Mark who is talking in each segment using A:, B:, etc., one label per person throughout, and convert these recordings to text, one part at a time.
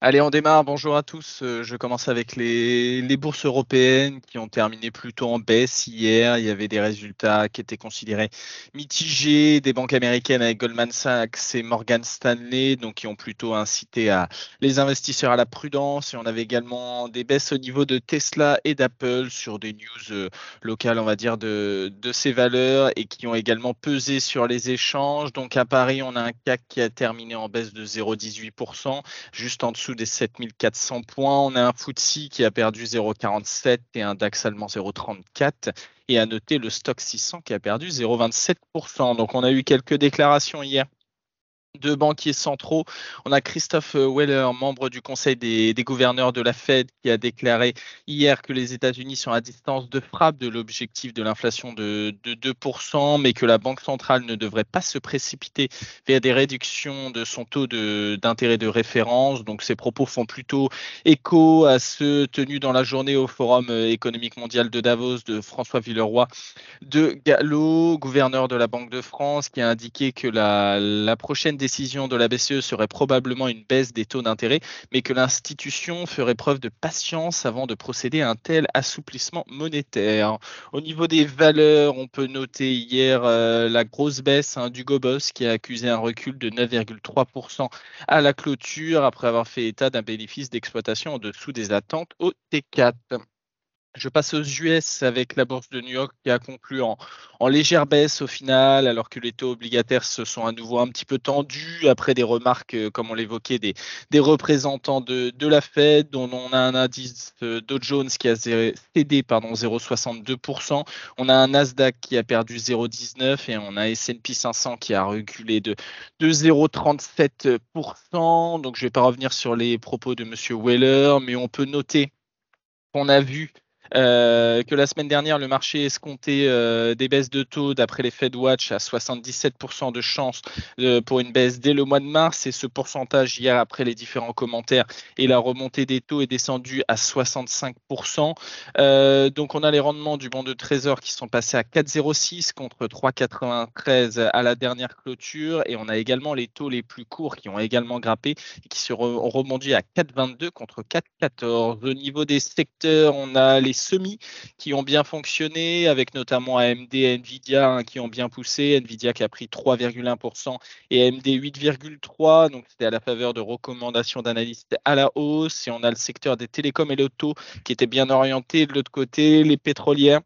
A: Allez, on démarre. Bonjour à tous. Euh, Je commence avec les, bourses européennes qui ont terminé plutôt en baisse hier. Il y avait des résultats qui étaient considérés mitigés des banques américaines avec Goldman Sachs et Morgan Stanley, donc qui ont plutôt incité à les investisseurs à la prudence. Et on avait également des baisses au niveau de Tesla et d'Apple sur des news euh, locales, on va dire, de ces valeurs et qui ont également pesé sur les échanges. Donc à Paris, on a un CAC qui a terminé en baisse de 0,18%, juste en dessous des 7400 points. On a un FTSE qui a perdu 0,47 et un DAX allemand 0,34. Et à noter le stock 600 qui a perdu 0,27%. Donc on a eu quelques déclarations hier deux banquiers centraux. On a Christophe Weller, membre du Conseil des, gouverneurs de la Fed, qui a déclaré hier que les États-Unis sont à distance de frappe de l'objectif de l'inflation de, 2%, mais que la Banque centrale ne devrait pas se précipiter vers des réductions de son taux d'intérêt de, référence. Donc ces propos font plutôt écho à ceux tenus dans la journée au Forum économique mondial de Davos de François Villeroy de Gallo, gouverneur de la Banque de France, qui a indiqué que la, la prochaine décision de la BCE serait probablement une baisse des taux d'intérêt, mais que l'institution ferait preuve de patience avant de procéder à un tel assouplissement monétaire. Au niveau des valeurs, on peut noter hier euh, la grosse baisse hein, du Gobos qui a accusé un recul de 9,3% à la clôture après avoir fait état d'un bénéfice d'exploitation en dessous des attentes au T4. Je passe aux US avec la bourse de New York qui a conclu en, légère baisse au final, alors que les taux obligataires se sont à nouveau un petit peu tendus après des remarques, euh, comme on l'évoquait, des, représentants de, la Fed, dont on a un indice euh, Dow Jones qui a cédé 0,62%, on a un Nasdaq qui a perdu 0,19% et on a S&P 500 qui a reculé de, de 0,37%. Donc je ne vais pas revenir sur les propos de M. Weller, mais on peut noter qu'on a vu euh, que la semaine dernière, le marché escomptait euh, des baisses de taux d'après les Fed Watch à 77% de chance euh, pour une baisse dès le mois de mars. Et ce pourcentage, hier, après les différents commentaires et la remontée des taux, est descendu à 65%. donc, on a les rendements du bon de trésor qui sont passés à 4,06 contre 3,93 à la dernière clôture. Et on a également les taux les plus courts qui ont également grimpé et qui se ont rebondi à 4,22 contre 4,14. Au niveau des secteurs, on a les semis qui ont bien fonctionné, avec notamment AMD et Nvidia hein, qui ont bien poussé. Nvidia qui a pris 3,1% et AMD 8,3%. Donc c'était à la faveur de recommandations d'analystes à la hausse. Et on a le secteur des télécoms et l'auto qui était bien orienté. De l'autre côté, les pétrolières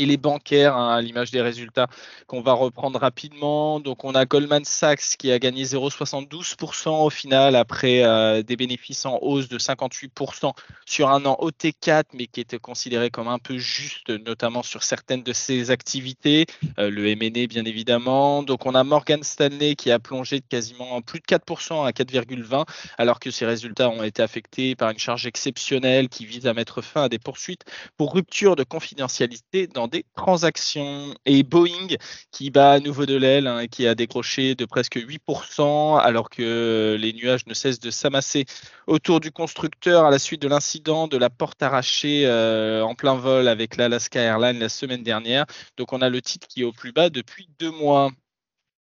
A: et les bancaires, hein, à l'image des résultats qu'on va reprendre rapidement. Donc, on a Goldman Sachs qui a gagné 0,72% au final après euh, des bénéfices en hausse de 58% sur un an OT4, mais qui était considéré comme un peu juste, notamment sur certaines de ses activités, euh, le M&A bien évidemment. Donc, on a Morgan Stanley qui a plongé de quasiment plus de 4% à 4,20, alors que ses résultats ont été affectés par une charge exceptionnelle qui vise à mettre fin à des poursuites pour rupture de confidentialité dans des transactions. Et Boeing qui bat à nouveau de l'aile, hein, qui a décroché de presque 8%, alors que les nuages ne cessent de s'amasser autour du constructeur à la suite de l'incident de la porte arrachée euh, en plein vol avec l'Alaska Airlines la semaine dernière. Donc on a le titre qui est au plus bas depuis deux mois.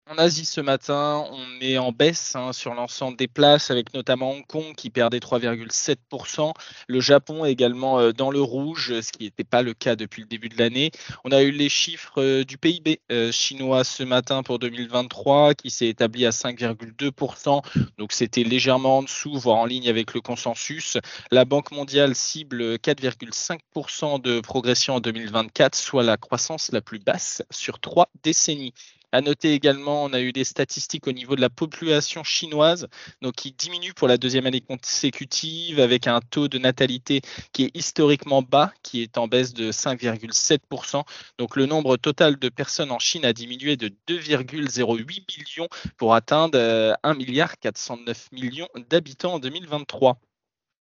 A: En Asie ce matin, on est en baisse hein, sur l'ensemble des places, avec notamment Hong Kong qui perdait 3,7%, le Japon également euh, dans le rouge, ce qui n'était pas le cas depuis le début de l'année. On a eu les chiffres euh, du PIB euh, chinois ce matin pour 2023 qui s'est établi à 5,2%, donc c'était légèrement en dessous, voire en ligne avec le consensus. La Banque mondiale cible 4,5% de progression en 2024, soit la croissance la plus basse sur trois décennies. À noter également, on a eu des statistiques au niveau de la population chinoise, donc qui diminue pour la deuxième année consécutive avec un taux de natalité qui est historiquement bas, qui est en baisse de 5,7%. Donc le nombre total de personnes en Chine a diminué de 2,08 millions pour atteindre 1 euh, milliard 409 millions d'habitants en 2023.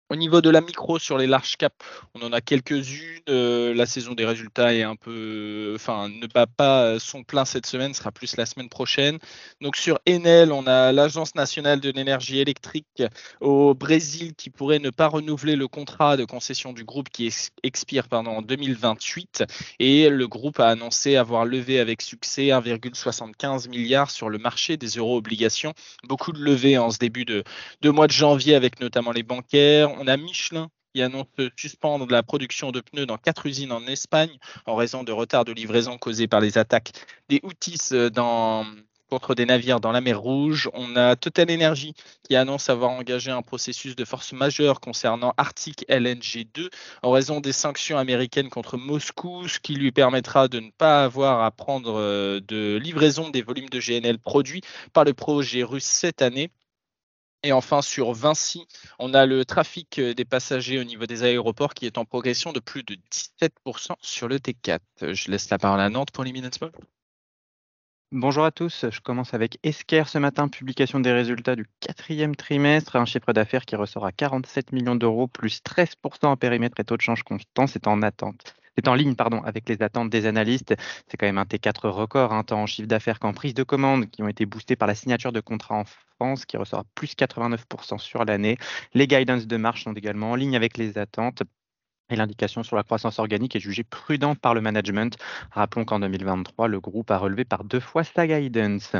A: Au niveau de la micro sur les large caps, on en a quelques-unes. Euh, la saison des résultats est un peu, enfin, ne pas son plein cette semaine, sera plus la semaine prochaine. Donc sur Enel, on a l'Agence nationale de l'énergie électrique au Brésil qui pourrait ne pas renouveler le contrat de concession du groupe qui expire pardon, en 2028. Et le groupe a annoncé avoir levé avec succès 1,75 milliard sur le marché des euro-obligations. Beaucoup de levées en ce début de, de mois de janvier avec notamment les bancaires on a Michelin qui annonce suspendre la production de pneus dans quatre usines en Espagne en raison de retard de livraison causés par les attaques des Houthis euh, contre des navires dans la mer Rouge. On a Total Energy qui annonce avoir engagé un processus de force majeure concernant Arctic LNG 2 en raison des sanctions américaines contre Moscou, ce qui lui permettra de ne pas avoir à prendre euh, de livraison des volumes de GNL produits par le projet russe cette année. Et enfin, sur Vinci, on a le trafic euh, des passagers au niveau des aéroports qui est en progression de plus de 17% sur le T4. Je laisse la parole à Nantes pour les Minutes
B: Bonjour à tous, je commence avec Esker ce matin, publication des résultats du quatrième trimestre, un chiffre d'affaires qui ressort à 47 millions d'euros, plus 13% en périmètre et taux de change constant, c'est en attente. C'est en ligne avec les attentes des analystes. C'est quand même un T4 record, hein, tant en chiffre d'affaires qu'en prise de commande, qui ont été boostés par la signature de contrats en France, qui ressort à plus 89% sur l'année. Les guidance de marche sont également en ligne avec les attentes et l'indication sur la croissance organique est jugée prudente par le management. Rappelons qu'en 2023, le groupe a relevé par deux fois sa guidance.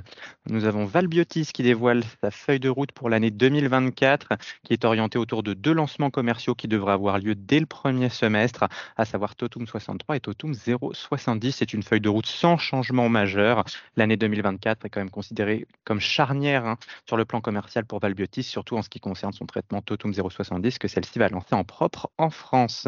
B: Nous avons Valbiotis qui dévoile sa feuille de route pour l'année 2024, qui est orientée autour de deux lancements commerciaux qui devraient avoir lieu dès le premier semestre, à savoir Totum 63 et Totum 070. C'est une feuille de route sans changement majeur. L'année 2024 est quand même considérée comme charnière hein, sur le plan commercial pour Valbiotis, surtout en ce qui concerne son traitement Totum 070, que celle-ci va lancer en propre en France.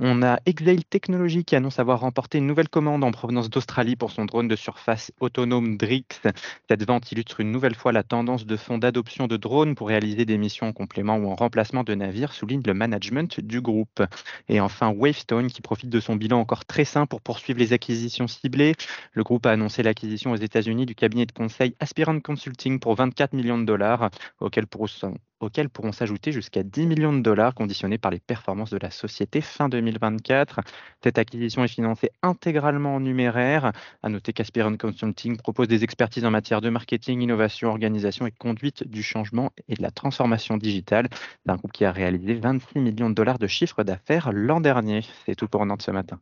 B: On a Exail Technologies qui annonce avoir remporté une nouvelle commande en provenance d'Australie pour son drone de surface autonome Drix. Cette vente illustre une nouvelle fois la tendance de fonds d'adoption de drones pour réaliser des missions en complément ou en remplacement de navires, souligne le management du groupe. Et enfin, Wavestone qui profite de son bilan encore très sain pour poursuivre les acquisitions ciblées. Le groupe a annoncé l'acquisition aux États-Unis du cabinet de conseil Aspirant Consulting pour 24 millions de dollars, auxquels pourront s'ajouter jusqu'à 10 millions de dollars conditionnés par les performances de la société fin 2024. Cette acquisition est financée intégralement en numéraire. À noter qu'Aspiron Consulting propose des expertises en matière de marketing, innovation, organisation et conduite du changement et de la transformation digitale. d'un groupe qui a réalisé 26 millions de dollars de chiffre d'affaires l'an dernier. C'est tout pour Nantes ce matin.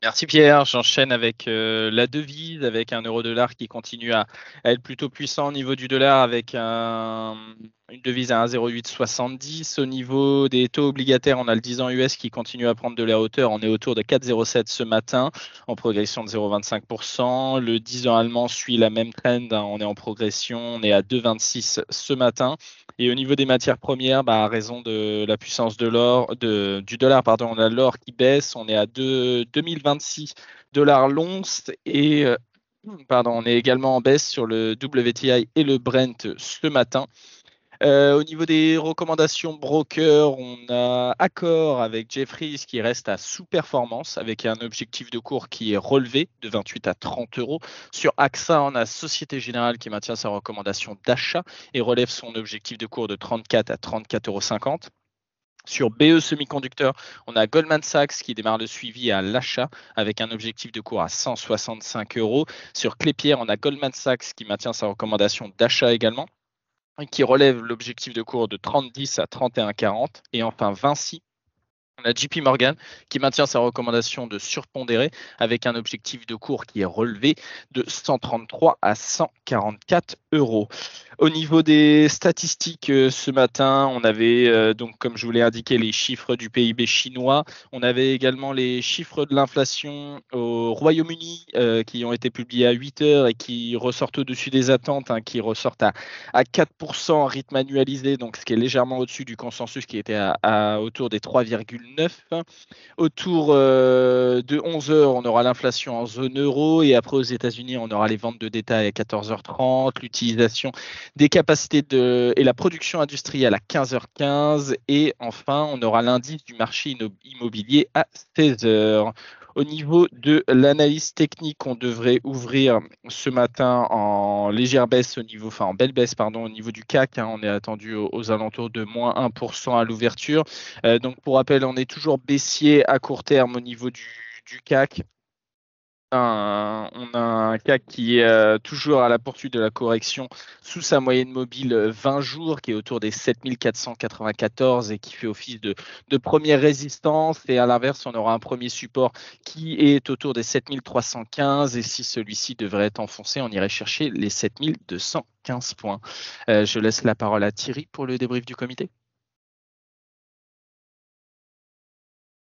A: Merci Pierre. J'enchaîne avec euh, la devise, avec un euro dollar qui continue à, être plutôt puissant au niveau du dollar, avec un, une devise à 1,0870. Au niveau des taux obligataires, on a le 10 ans US qui continue à prendre de la hauteur. On est autour de 4,07 ce matin, en progression de 0,25%. Le 10 ans allemand suit la même trend. Hein. On est en progression. On est à 2,26 ce matin. Et au niveau des matières premières, bah, à raison de la puissance de l'or, du dollar, pardon, on a l'or qui baisse. On est à 2, 2026 dollars l'once et euh, pardon, on est également en baisse sur le WTI et le Brent ce matin. Euh, au niveau des recommandations broker, on a accord avec Jeffries qui reste à sous-performance avec un objectif de cours qui est relevé de 28 à 30 euros. Sur AXA, on a Société Générale qui maintient sa recommandation d'achat et relève son objectif de cours de 34 à 34,50 euros. Sur BE Semiconducteur, on a Goldman Sachs qui démarre le suivi à l'achat avec un objectif de cours à 165 euros. Sur Clépierre, on a Goldman Sachs qui maintient sa recommandation d'achat également qui relève l'objectif de cours de 30-10 à 31-40. Et enfin, Vinci, on a JP Morgan qui maintient sa recommandation de surpondérer avec un objectif de cours qui est relevé de 133 à 144 euros. Au niveau des statistiques euh, ce matin, on avait euh, donc comme je vous l'ai indiqué les chiffres du PIB chinois. On avait également les chiffres de l'inflation au Royaume-Uni euh, qui ont été publiés à 8 heures et qui ressortent au-dessus des attentes, hein, qui ressortent à, à 4% en rythme annualisé, donc ce qui est légèrement au-dessus du consensus qui était à, autour des 3,9. Autour de 11 heures, on aura l'inflation en zone euro et après aux États-Unis, on aura les ventes de détail à 14h30, l'utilisation des capacités de, et la production industrielle à 15h15 et enfin on aura l'indice du marché immobilier à 16h. Au niveau de l'analyse technique, on devrait ouvrir ce matin en légère baisse au niveau, en belle baisse, au niveau du CAC. Hein. on est attendu aux, alentours de moins 1% à l'ouverture. Euh, donc pour rappel, on est toujours baissier à court terme au niveau du CAC on a un CAC qui est euh, toujours à la poursuite de la correction sous sa moyenne mobile 20 jours, qui est autour des 7494 et qui fait office de, première résistance. Et à l'inverse, on aura un premier support qui est autour des 7315. Et si celui-ci devrait être enfoncé, on irait chercher les 7215 points. Euh, je laisse la parole à Thierry pour le débrief du comité.